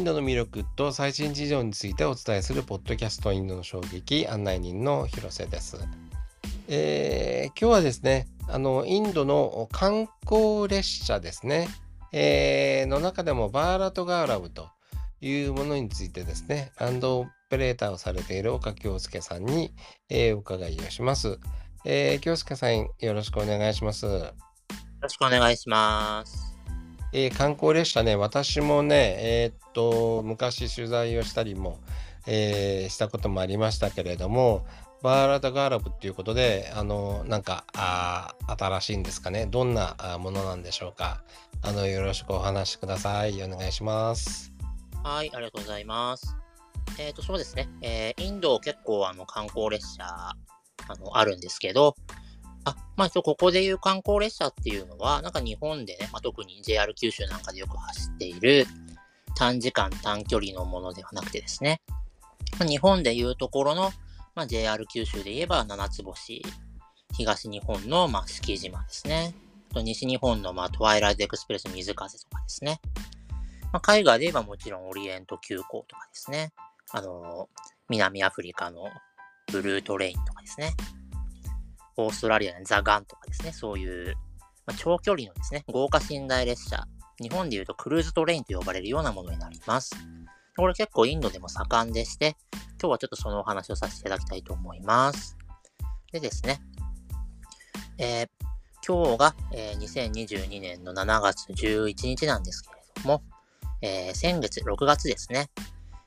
インドの魅力と最新事情についてお伝えするポッドキャストインドの衝撃案内人の広瀬です。えー、今日はですね、あのインドの観光列車ですね、えー、の中でもバーラトガーラブというものについてですね、ランドオペレーターをされている岡京介さんに、えー、お伺いをします。えー、京介さん、よろしくお願いします。よろしくお願いします。えー、観光列車ね、私もね、えー、っと、昔取材をしたりも、えー、したこともありましたけれども、バーラダガーラブっていうことで、あの、なんか、あ新しいんですかね。どんなものなんでしょうか。あの、よろしくお話しください。お願いします。はい、ありがとうございます。えっ、と、そうですね。えー、インド結構あの観光列車、あの、あるんですけど、あ、まあ、ここでいう観光列車っていうのは、なんか日本でね、まあ、特に JR 九州なんかでよく走っている短時間短距離のものではなくてですね、まあ、日本でいうところの、まあ、JR 九州で言えば七つ星、東日本の、まあ、敷島ですね。と西日本の、まあ、トワイライトエクスプレス水風とかですね。まあ、海外で言えばもちろんオリエント急行とかですね。あの南アフリカのブルートレインとかですね。オーストラリアのザ・ガンとかですね、そういう、まあ、長距離のですね、豪華寝台列車、日本でいうとクルーズトレインと呼ばれるようなものになります。これ結構インドでも盛んでして、今日はちょっとそのお話をさせていただきたいと思います。でですね、えー、今日が、えー、2022年の7月11日なんですけれども、えー、先月6月ですね、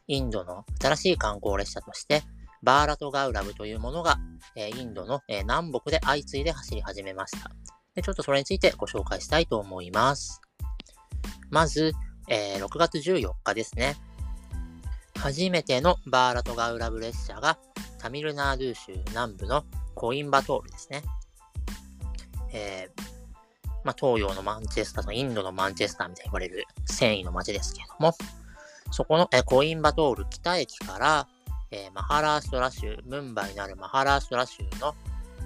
インドの新しい観光列車として、バーラトガウラブというものが、えインドの、え南北で相次いで走り始めましたで。ちょっとそれについてご紹介したいと思います。まず、えー、6月14日ですね。初めてのバーラトガウラブ列車がタミルナードゥ州南部のコインバトールですね。えー、まあ、東洋のマンチェスターとインドのマンチェスターみたいに言われる繊維の街ですけれども、そこの、えコインバトール北駅から、えー、マハラーシュトラ州、ムンバイにあるマハラーシュトラ州の、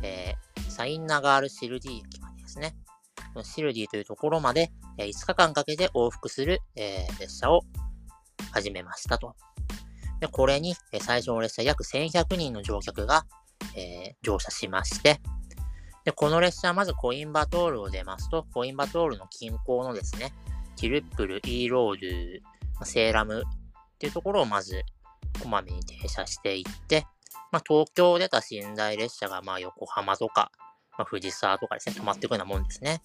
えー、サインナガールシルディ駅までですね。シルディというところまで、えー、5日間かけて往復する、えー、列車を始めましたと。でこれに、えー、最初の列車約1100人の乗客が、えー、乗車しまして、で、この列車はまずコインバトールを出ますと、コインバトールの近郊のですね、ティルップル、イーロード、セーラムっていうところをまずこまめに停車していって、まあ、東京を出た寝台列車がまあ横浜とか、まあ、藤沢とかですね、止まっていくようなもんですね。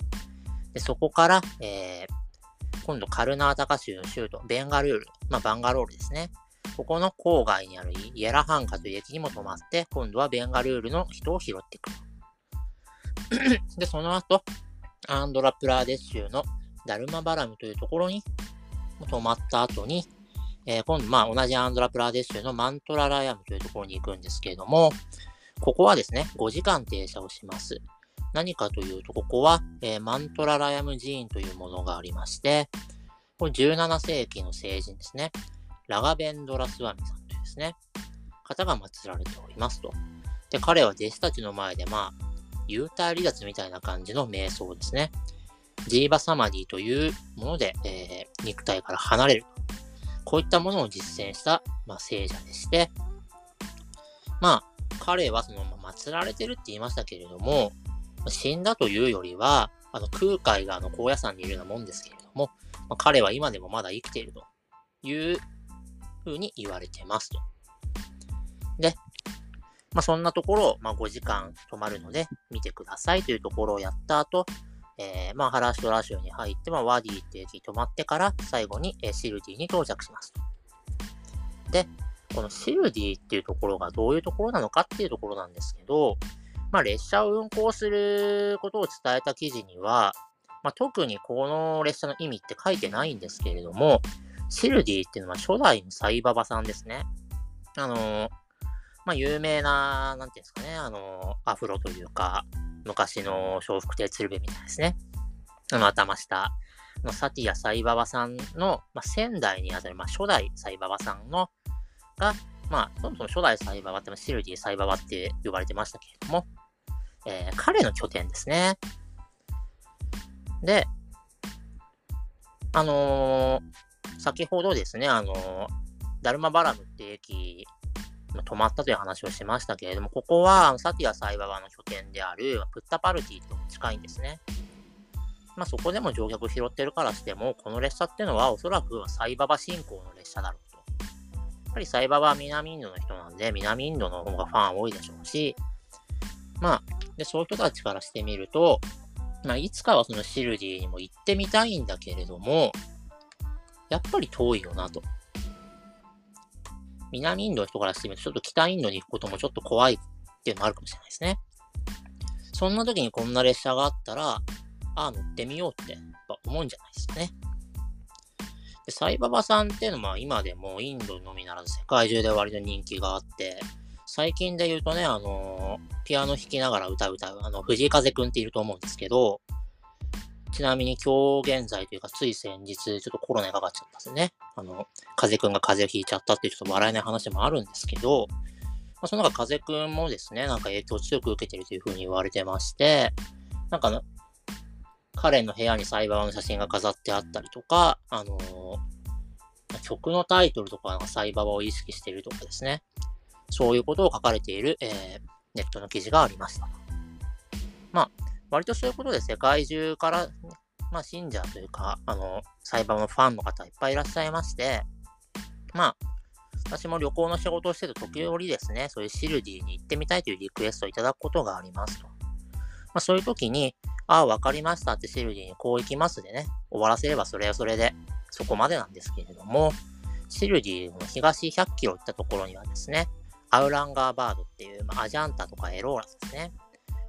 でそこから、えー、今度カルナータカ州の州都、ベンガルール、まあ、バンガロールですね。ここの郊外にあるイエラハンカという駅にも止まって、今度はベンガルールの人を拾っていく。で、その後、アンドラプラーデシュ州のダルマバラムというところに止まった後に、えー、今度、まあ、同じアンドラプラーデッシュのマントララヤムというところに行くんですけれども、ここはですね、5時間停車をします。何かというと、ここは、えー、マントララヤム寺院というものがありまして、これ17世紀の聖人ですね。ラガベンドラスワミさんというですね、方が祀られておりますと。で、彼は弟子たちの前で、まあ、幽体離脱みたいな感じの瞑想ですね。ジーバサマディというもので、えー、肉体から離れるこういったものを実践した、まあ、聖者でして、まあ、彼はその、まあ、祀られてるって言いましたけれども、死んだというよりは、あの空海があの高野山にいるようなもんですけれども、まあ、彼は今でもまだ生きているというふうに言われてますと。で、まあ、そんなところを、まあ、5時間泊まるので見てくださいというところをやった後、えー、まあ、ハラシュラ州に入って、まあ、ワディっていう駅に止まってから、最後に、えー、シルディに到着します。で、このシルディっていうところがどういうところなのかっていうところなんですけど、まあ、列車を運行することを伝えた記事には、まあ、特にこの列車の意味って書いてないんですけれども、シルディっていうのは初代のサイババさんですね。あのー、まあ、有名な、なんていうんですかね、あのー、アフロというか、昔の笑福亭鶴瓶みたいですね。あの頭下のサティア・サイババさんの、まあ、仙台にあたる、まあ、初代サイババさんの、が、まあ、そもそも初代サイババって、シルディ・サイババって呼ばれてましたけれども、えー、彼の拠点ですね。で、あのー、先ほどですね、あの、ダルマバラムって駅、止まったという話をしましたけれども、ここはサティアサイババの拠点であるプッタパルティと近いんですね。まあ、そこでも乗客拾ってるからしても、この列車ってのはおそらくサイババ進行の列車だろうと。やっぱりサイババは南インドの人なんで、南インドの方がファン多いでしょうし、まあ、で、そういう人たちからしてみると、まあ、いつかはそのシルディにも行ってみたいんだけれども、やっぱり遠いよなと。南インドの人からしてみると、ちょっと北インドに行くこともちょっと怖いっていうのもあるかもしれないですね。そんな時にこんな列車があったら、ああ、乗ってみようってやっぱ思うんじゃないですかね。で、サイババさんっていうのは今でもインドのみならず世界中で割と人気があって、最近で言うとね、あの、ピアノ弾きながら歌う歌う、あの、藤井風くんっていると思うんですけど、ちなみに今日現在というか、つい先日、ちょっとコロナにかかっちゃったんですね。あの、風くんが風邪をひいちゃったっていうちょっと笑えない話もあるんですけど、まあ、その中、風くんもですね、なんか影響強く受けてるというふうに言われてまして、なんか、彼の部屋にサイバーの写真が飾ってあったりとか、あのー、曲のタイトルとかサイバーを意識してるとかですね。そういうことを書かれている、えー、ネットの記事がありました。まあ、割とそういうことで世界中から、まあ、信者というか、あの、裁判のファンの方いっぱいいらっしゃいまして、まあ、私も旅行の仕事をしてる時折ですね、そういうシルディに行ってみたいというリクエストをいただくことがありますと。まあ、そういう時に、ああ、わかりましたってシルディにこう行きますでね、終わらせればそれはそれで、そこまでなんですけれども、シルディの東100キロ行ったところにはですね、アウランガーバードっていう、まあ、アジャンタとかエローラですね。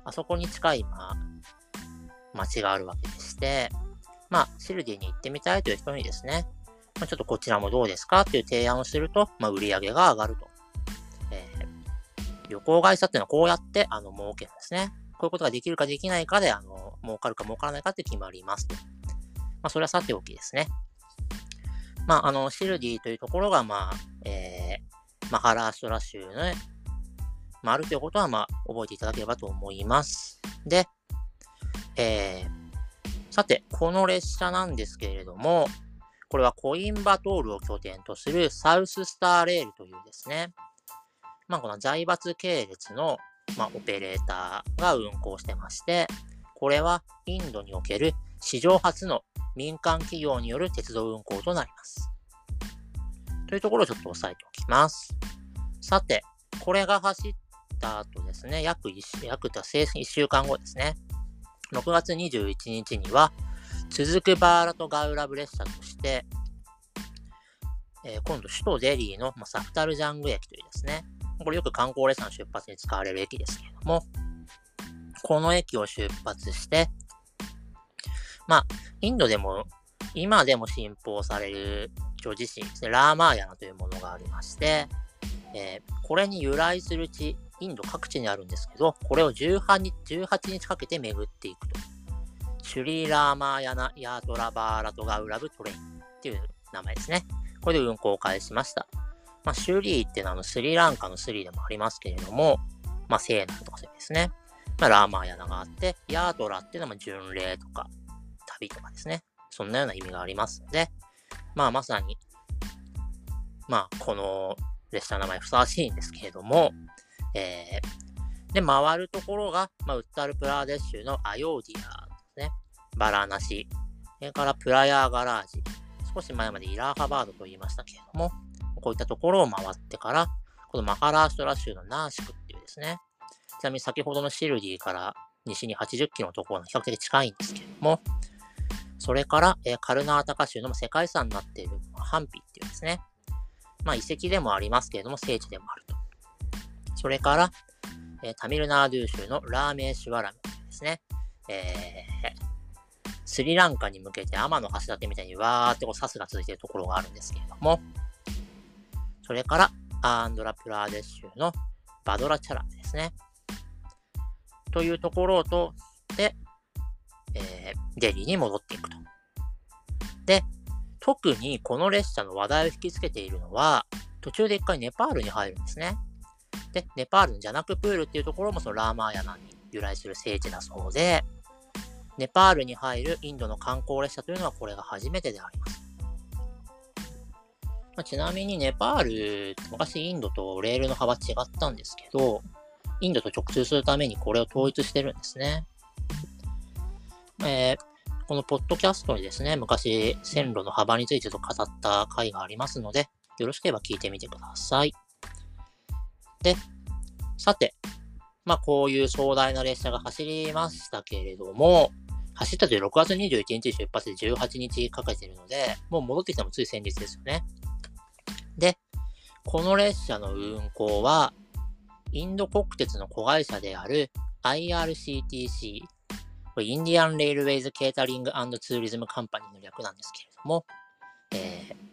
あそこに近い、まあ、街があるわけでして、まあ、シルディに行ってみたいという人にですね、まあ、ちょっとこちらもどうですかっていう提案をすると、まあ、売り上げが上がると。えー、旅行会社っていうのはこうやって、あの、儲けるんですね。こういうことができるかできないかで、あの、儲かるか儲からないかって決まりますと。まあ、それはさておきですね。まあ、あの、シルディというところが、まあ、えー、マハラーシュラ州の、まあ、あるということは、まあ、覚えていただければと思います。で、えー、さて、この列車なんですけれども、これはコインバトールを拠点とするサウススターレールというですね、まあ、この財閥系列の、まあ、オペレーターが運行してまして、これはインドにおける史上初の民間企業による鉄道運行となります。というところをちょっと押さえておきます。さて、これが走った後ですね、約1、約1週間後ですね、6月21日には、続くバーラトガウラブ列車として、えー、今度首都デリーの、まあ、サフタルジャング駅というですね、これよく観光列車の出発に使われる駅ですけれども、この駅を出発して、まあ、インドでも、今でも信奉される女自身ですね、ラーマーヤナというものがありまして、えー、これに由来する地、インド各地にあるんですけど、これを18日 ,18 日かけて巡っていくと。シュリーラーマーヤナ・ヤートラバーラトガウラブトレインっていう名前ですね。これで運行を開始しました。まあ、シュリーっていうのはあのスリランカのスリでもありますけれども、まあ、セーナとかそうですね。まあ、ラーマーヤナがあって、ヤートラっていうのは巡礼とか、旅とかですね。そんなような意味がありますので、まあ、まさに、まあ、この列車の名前ふさわしいんですけれども、えー、で、回るところが、まあ、ウッタルプラーデッシュのアヨーディアですね。バラナシ。それからプラヤーガラージ。少し前までイラーハバードと言いましたけれども、こういったところを回ってから、このマハラーシュトラ州のナーシクっていうですね、ちなみに先ほどのシルディから西に80キロのところの比較的近いんですけれども、それから、えー、カルナータカ州の世界遺産になっているハンピっていうですね、まあ遺跡でもありますけれども、聖地でもあると。それから、えー、タミルナードゥ州のラーメーシュワラムですね。えー、スリランカに向けて天の橋立みたいにわーってこうサスが続いているところがあるんですけれども、それから、アンドラプラーデシュのバドラチャラですね。というところを通って、えー、デリーに戻っていくと。で、特にこの列車の話題を引きつけているのは、途中で一回ネパールに入るんですね。で、ネパールのジャナクプールっていうところもそのラーマーヤナに由来する聖地だそうで、ネパールに入るインドの観光列車というのはこれが初めてであります。まあ、ちなみにネパール、昔インドとレールの幅違ったんですけど、インドと直通するためにこれを統一してるんですね。えー、このポッドキャストにですね、昔線路の幅についてと語った回がありますので、よろしければ聞いてみてください。で、さて、まあこういう壮大な列車が走りましたけれども、走ったという6月21日出発で18日かけてるので、もう戻ってきたのもつい先日ですよね。で、この列車の運行は、インド国鉄の子会社である IRCTC、これインディアン・レールウェイズ・ケータリングツーリズム・カンパニーの略なんですけれども、えー、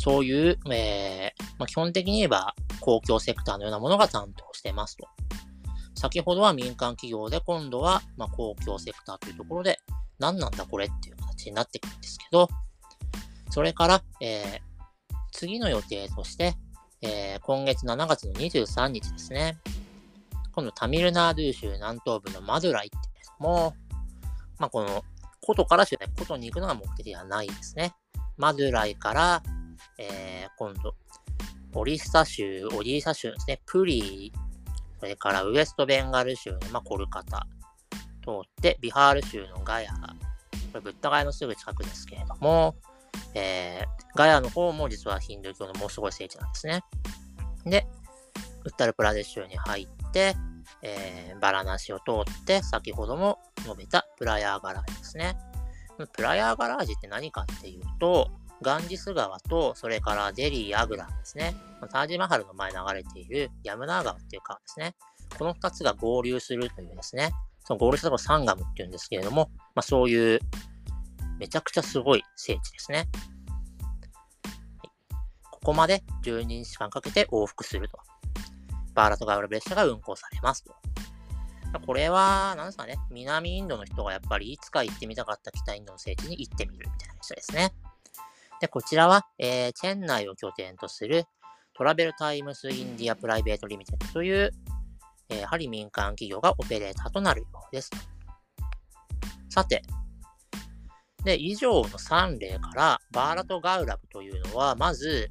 そういう、えーまあ、基本的に言えば公共セクターのようなものが担当してますと。先ほどは民間企業で、今度は、ま、公共セクターというところで、何なんだこれっていう形になってくるんですけど、それから、えー、次の予定として、えー、今月7月の23日ですね。今度タミルナードゥ州南東部のマドゥライっていうのも、まあ、この、古都から州で古都に行くのが目的ではないですね。マドゥライから、えー、今度、オリッサ州、オリーサ州ですね、プリー、それからウエストベンガル州の、まあ、コルカタ、通って、ビハール州のガヤ、これブッダガヤのすぐ近くですけれども、えー、ガヤの方も実はヒンドゥー教のもうすごい聖地なんですね。で、ウッタルプラデシュに入って、えー、バラナシを通って、先ほども述べたプラヤーガラージですね。プラヤーガラージって何かっていうと、ガンジス川と、それからデリー・アグラですね。タージマハルの前流れているヤムナー川っていう川ですね。この2つが合流するというですね、その合流したところサンガムっていうんですけれども、まあ、そういうめちゃくちゃすごい聖地ですね。ここまで12日間かけて往復すると。バーラトガウラ列車が運行されますと。これは、何ですかね、南インドの人がやっぱりいつか行ってみたかった北インドの聖地に行ってみるみたいな人ですね。で、こちらは、えー、チェンナイを拠点とするトラベルタイムスインディアプライベートリミテッドという、えー、やはり民間企業がオペレーターとなるようです。さて、で、以上の3例から、バーラトガウラブというのは、まず、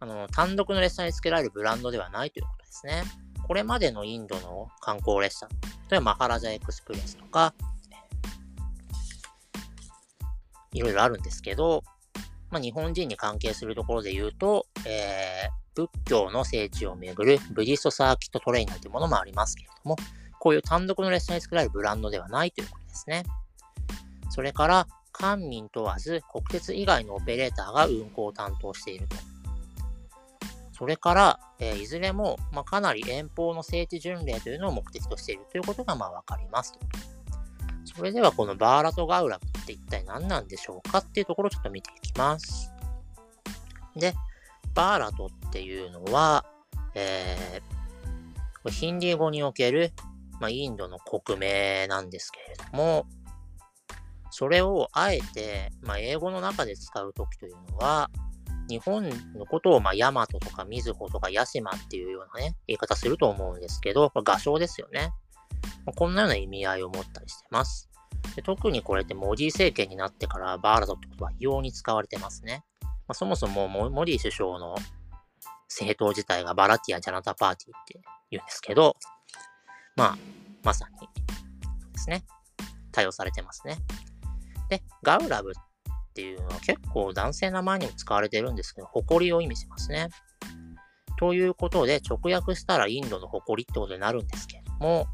あの、単独の列車に付けられるブランドではないということですね。これまでのインドの観光列車、例えばマハラジャエクスプレスとか、いろいろあるんですけど、まあ、日本人に関係するところで言うと、えー、仏教の聖地をめぐるブディストサーキットトレイナーというものもありますけれども、こういう単独の列車に作られるブランドではないということですね。それから、官民問わず国鉄以外のオペレーターが運行を担当していると。それから、えー、いずれも、まあ、かなり遠方の聖地巡礼というのを目的としているということがまあわかりますと。それではこのバーラトガウラブって一体何なんでしょうかっていうところをちょっと見ていきます。で、バーラトっていうのは、えー、ヒンディー語における、まあ、インドの国名なんですけれども、それをあえて、まあ、英語の中で使うときというのは、日本のことを、まあ、ヤマトとかミズホとかヤシマっていうようなね、言い方すると思うんですけど、これ画商ですよね。まあ、こんなような意味合いを持ったりしてます。で特にこれってモディ政権になってからバーラドってことは異様に使われてますね。まあ、そもそもモディ首相の政党自体がバラティア・ジャナタ・パーティーって言うんですけど、まあ、まさにですね、対応されてますね。で、ガウラブっていうのは結構男性の前にも使われてるんですけど、誇りを意味しますね。ということで、直訳したらインドの誇りってことになるんですけれども、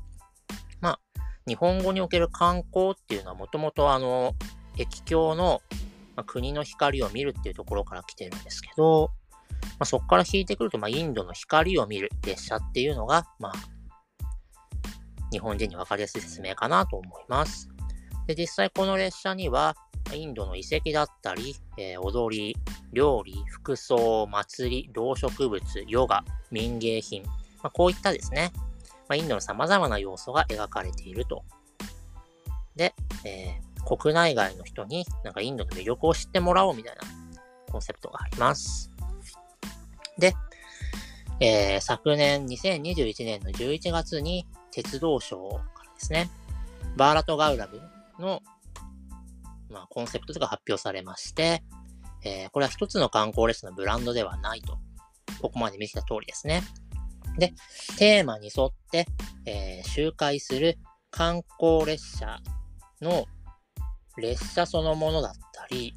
日本語における観光っていうのはもともとあの、液鏡の、まあ、国の光を見るっていうところから来てるんですけど、まあ、そこから引いてくると、まあ、インドの光を見る列車っていうのが、まあ、日本人に分かりやすい説明かなと思います。で、実際この列車には、インドの遺跡だったり、えー、踊り、料理、服装、祭り、動植物、ヨガ、民芸品、まあ、こういったですね、まあ、インドの様々な要素が描かれていると。で、えー、国内外の人になんかインドの魅力を知ってもらおうみたいなコンセプトがあります。で、えー、昨年2021年の11月に鉄道省からですね、バーラトガウラブの、まあ、コンセプトが発表されまして、えー、これは一つの観光列車のブランドではないと。ここまで見せた通りですね。で、テーマに沿って、えー、周回する観光列車の列車そのものだったり、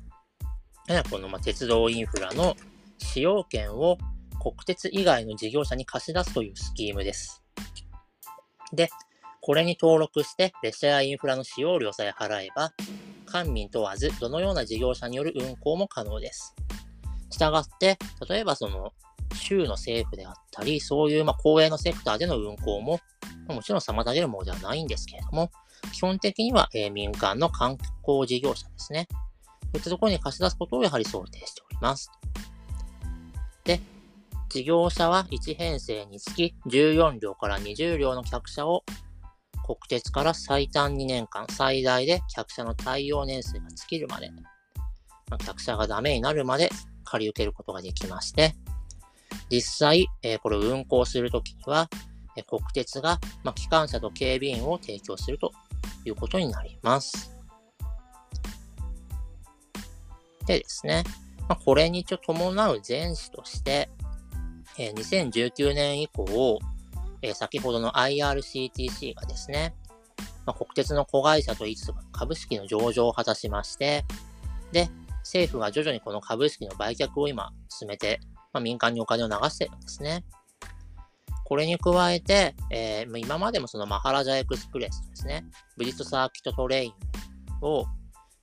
このま鉄道インフラの使用権を国鉄以外の事業者に貸し出すというスキームです。で、これに登録して列車やインフラの使用料さえ払えば、官民問わずどのような事業者による運行も可能です。したがって、例えばその州の政府であったり、そういうま公営のセクターでの運行も、もちろん妨げるものではないんですけれども、基本的には、え民間の観光事業者ですね。そういったところに貸し出すことをやはり想定しております。で、事業者は1編成につき14両から20両の客車を国鉄から最短2年間、最大で客車の対応年数が尽きるまで、ま、客車がダメになるまで借り受けることができまして、実際、えー、これを運行するときには、えー、国鉄が、まあ、機関車と警備員を提供するということになります。でですね、まあ、これに伴う前史として、えー、2019年以降、えー、先ほどの IRCTC がですね、まあ、国鉄の子会社といつつ株式の上場を果たしまして、で、政府が徐々にこの株式の売却を今進めて、まあ、民間にお金を流してるんですね。これに加えて、えー、今までもそのマハラジャエクスプレスですね、ブリットサーキットトレインを、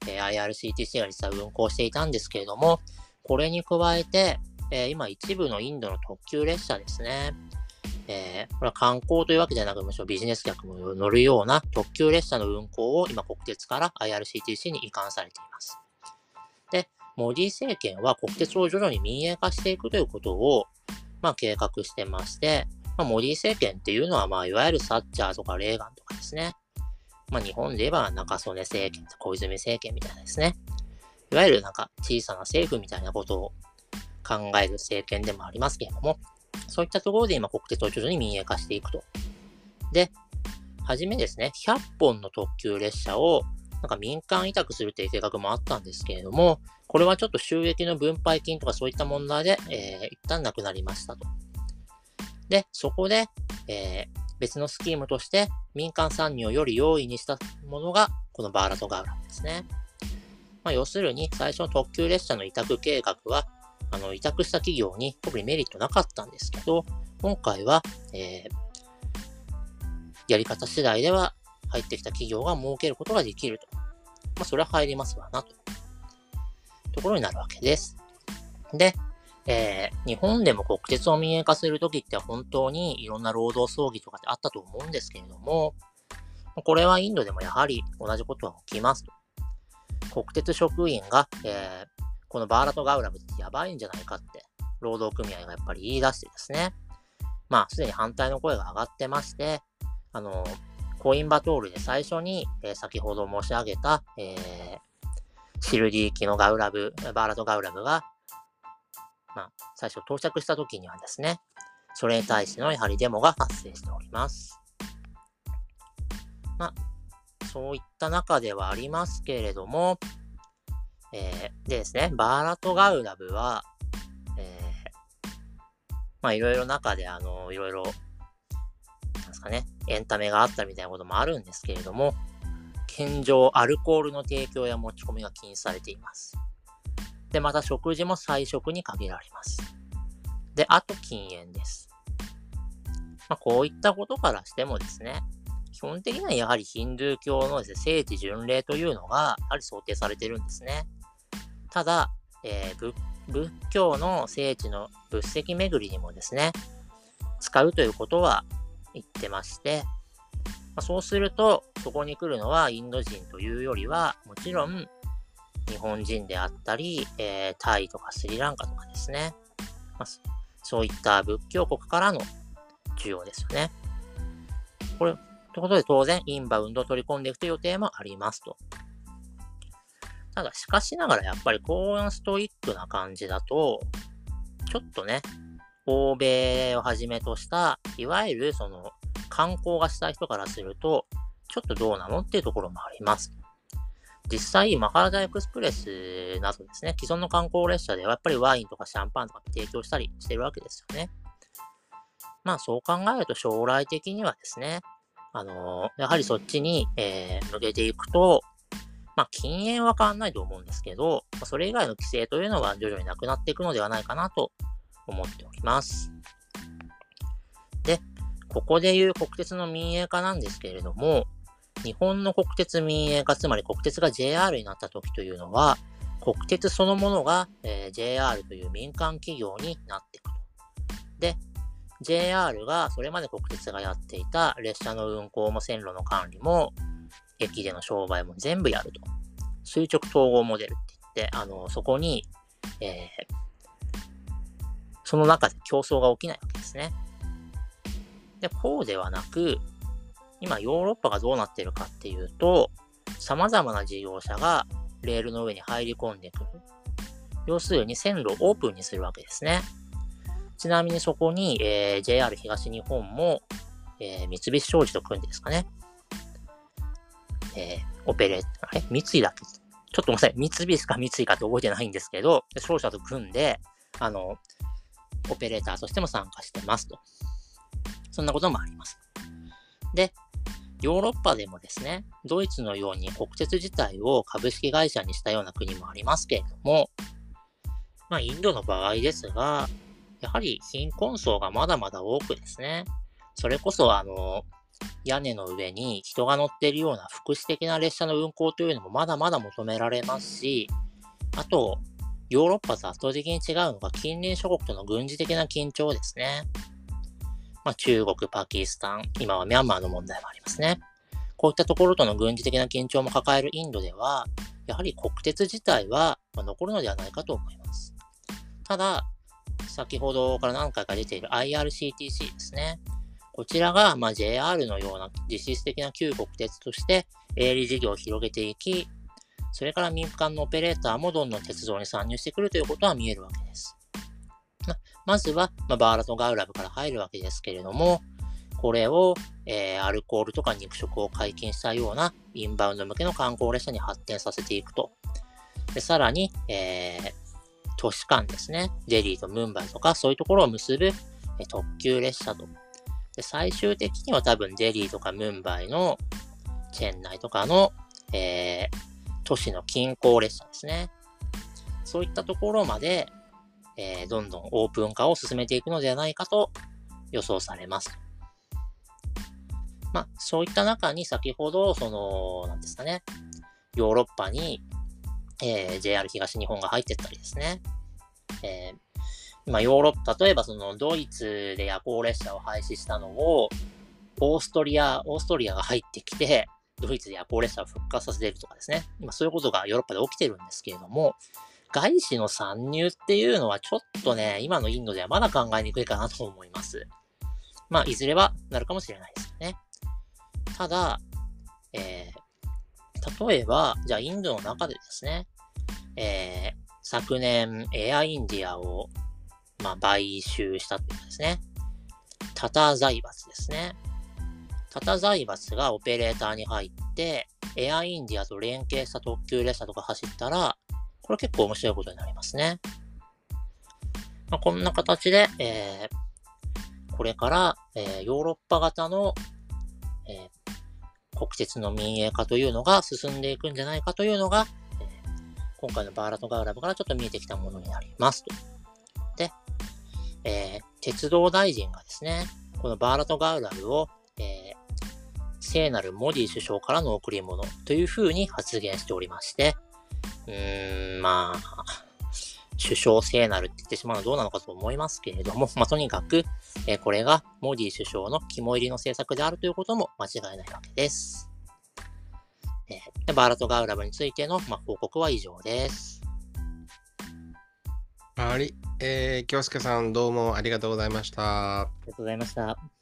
えー、IRCTC が実は運行していたんですけれども、これに加えて、えー、今一部のインドの特急列車ですね、えー、これは観光というわけじゃなく、むしろビジネス客も乗るような特急列車の運行を今国鉄から IRCTC に移管されています。で、モディ政権は国鉄を徐々に民営化していくということを、まあ、計画してまして、まあ、モディ政権っていうのは、まあ、いわゆるサッチャーとかレーガンとかですね。まあ、日本で言えば中曽根政権と小泉政権みたいなですね。いわゆるなんか小さな政府みたいなことを考える政権でもありますけれども、そういったところで今国鉄を徐々に民営化していくと。で、はじめですね、100本の特急列車をなんか民間委託するっていう計画もあったんですけれども、これはちょっと収益の分配金とかそういった問題で、えー、一旦なくなりましたと。で、そこで、えー、別のスキームとして民間参入をより容易にしたものが、このバーラトガウラですね。まあ、要するに、最初の特急列車の委託計画は、あの、委託した企業に特にメリットなかったんですけど、今回は、えー、やり方次第では入ってきた企業が設けることができると。まあ、それは入りますわな、と。ところになるわけです。で、えー、日本でも国鉄を民営化するときって本当にいろんな労働争議とかってあったと思うんですけれども、これはインドでもやはり同じことは起きますと。国鉄職員が、えー、このバーラトガウラムってやばいんじゃないかって、労働組合がやっぱり言い出してですね、まあ、すでに反対の声が上がってまして、あの、コインバトールで最初に、え、先ほど申し上げた、え、シルディ行きのガウラブ、バーラトガウラブがまあ、最初到着した時にはですね、それに対してのやはりデモが発生しております。まあ、そういった中ではありますけれども、えー、でですね、バーラトガウラブは、えー、まあいろいろ中であの、いろいろ、かね、エンタメがあったみたいなこともあるんですけれども、現状アルコールの提供や持ち込みが禁止されています。で、また食事も菜食に限られます。で、あと禁煙です。まあ、こういったことからしてもですね、基本的にはやはりヒンドゥー教のですね、聖地巡礼というのが、やはり想定されてるんですね。ただ、えー、仏教の聖地の仏石巡りにもですね、使うということは言ってまして、まあ、そうすると、そこに来るのはインド人というよりは、もちろん日本人であったり、えー、タイとかスリランカとかですね。まあ、そういった仏教国からの需要ですよね。これ、ということで当然インバウンドを取り込んでいくという予定もありますと。ただ、しかしながらやっぱりこうストイックな感じだと、ちょっとね、欧米をはじめとした、いわゆるその観光がしたい人からすると、ちょっとどうなのっていうところもあります。実際、マハラダエクスプレスなどですね、既存の観光列車ではやっぱりワインとかシャンパンとか提供したりしてるわけですよね。まあそう考えると将来的にはですね、あのー、やはりそっちに、えー、向けていくと、まあ禁煙は変わんないと思うんですけど、それ以外の規制というのは徐々になくなっていくのではないかなと思っております。で、ここでいう国鉄の民営化なんですけれども、日本の国鉄民営化、つまり国鉄が JR になった時というのは、国鉄そのものが、えー、JR という民間企業になっていくと。で、JR がそれまで国鉄がやっていた列車の運行も線路の管理も駅での商売も全部やると。垂直統合モデルって言って、あの、そこに、えー、その中で競争が起きないわけですね。で、こうではなく、今ヨーロッパがどうなってるかっていうと、様々な事業者がレールの上に入り込んでくる。要するに線路をオープンにするわけですね。ちなみにそこに、えー、JR 東日本も、えー、三菱商事と組んでですかね。えー、オペレーター、え、三井だっけ？ちょっとごめんなさい。三菱か三井かって覚えてないんですけど、商社と組んで、あの、オペレーターとしても参加してますと。そんなこともあります。で、ヨーロッパでもですね、ドイツのように国鉄自体を株式会社にしたような国もありますけれども、まあ、インドの場合ですが、やはり貧困層がまだまだ多くですね、それこそあの、屋根の上に人が乗っているような福祉的な列車の運行というのもまだまだ求められますし、あと、ヨーロッパと圧倒的に違うのが近隣諸国との軍事的な緊張ですね。まあ、中国、パキスタン、今はミャンマーの問題もありますね。こういったところとの軍事的な緊張も抱えるインドでは、やはり国鉄自体は残るのではないかと思います。ただ、先ほどから何回か出ている IRCTC ですね。こちらが、ま JR のような実質的な旧国鉄として営利事業を広げていき、それから民間のオペレーターもどんどん鉄道に参入してくるということは見えるわけです。まずは、まあ、バーラとガウラブから入るわけですけれども、これを、えー、アルコールとか肉食を解禁したようなインバウンド向けの観光列車に発展させていくと。でさらに、えー、都市間ですね。デリーとムンバイとか、そういうところを結ぶ、え特急列車と。で最終的には多分デリーとかムンバイのチェン内とかの、えー、都市の近郊列車ですね。そういったところまで、えー、どんどんオープン化を進めていくのではないかと予想されます。まあ、そういった中に先ほど、その、なんですかね、ヨーロッパに、えー、JR 東日本が入ってったりですね、えー、今ヨーロッパ、例えばそのドイツで夜行列車を廃止したのを、オーストリア、オーストリアが入ってきて、ドイツで夜行列車を復活させるとかですね、今そういうことがヨーロッパで起きてるんですけれども、外資の参入っていうのはちょっとね、今のインドではまだ考えにくいかなと思います。まあ、いずれはなるかもしれないですよね。ただ、えー、例えば、じゃあインドの中でですね、えー、昨年エアインディアを、まあ、買収したというかですね、タタ財閥ですね。タタ財閥がオペレーターに入って、エアインディアと連携した特急列車とか走ったら、これ結構面白いことになりますね。まあ、こんな形で、えー、これから、えー、ヨーロッパ型の、えー、国鉄の民営化というのが進んでいくんじゃないかというのが、え今回のバーラトガウラブからちょっと見えてきたものになりますと。で、え鉄道大臣がですね、このバーラトガウラブを、え聖なるモディ首相からの贈り物というふうに発言しておりまして、うーん、まあ、首相聖なるって言ってしまうのはどうなのかと思いますけれども、まあ、とにかく、えー、これがモディ首相の肝入りの政策であるということも間違いないわけです。えバーラト・ガウラブについての、まあ、報告は以上です。はい。えー、京介さんどうもありがとうございました。ありがとうございました。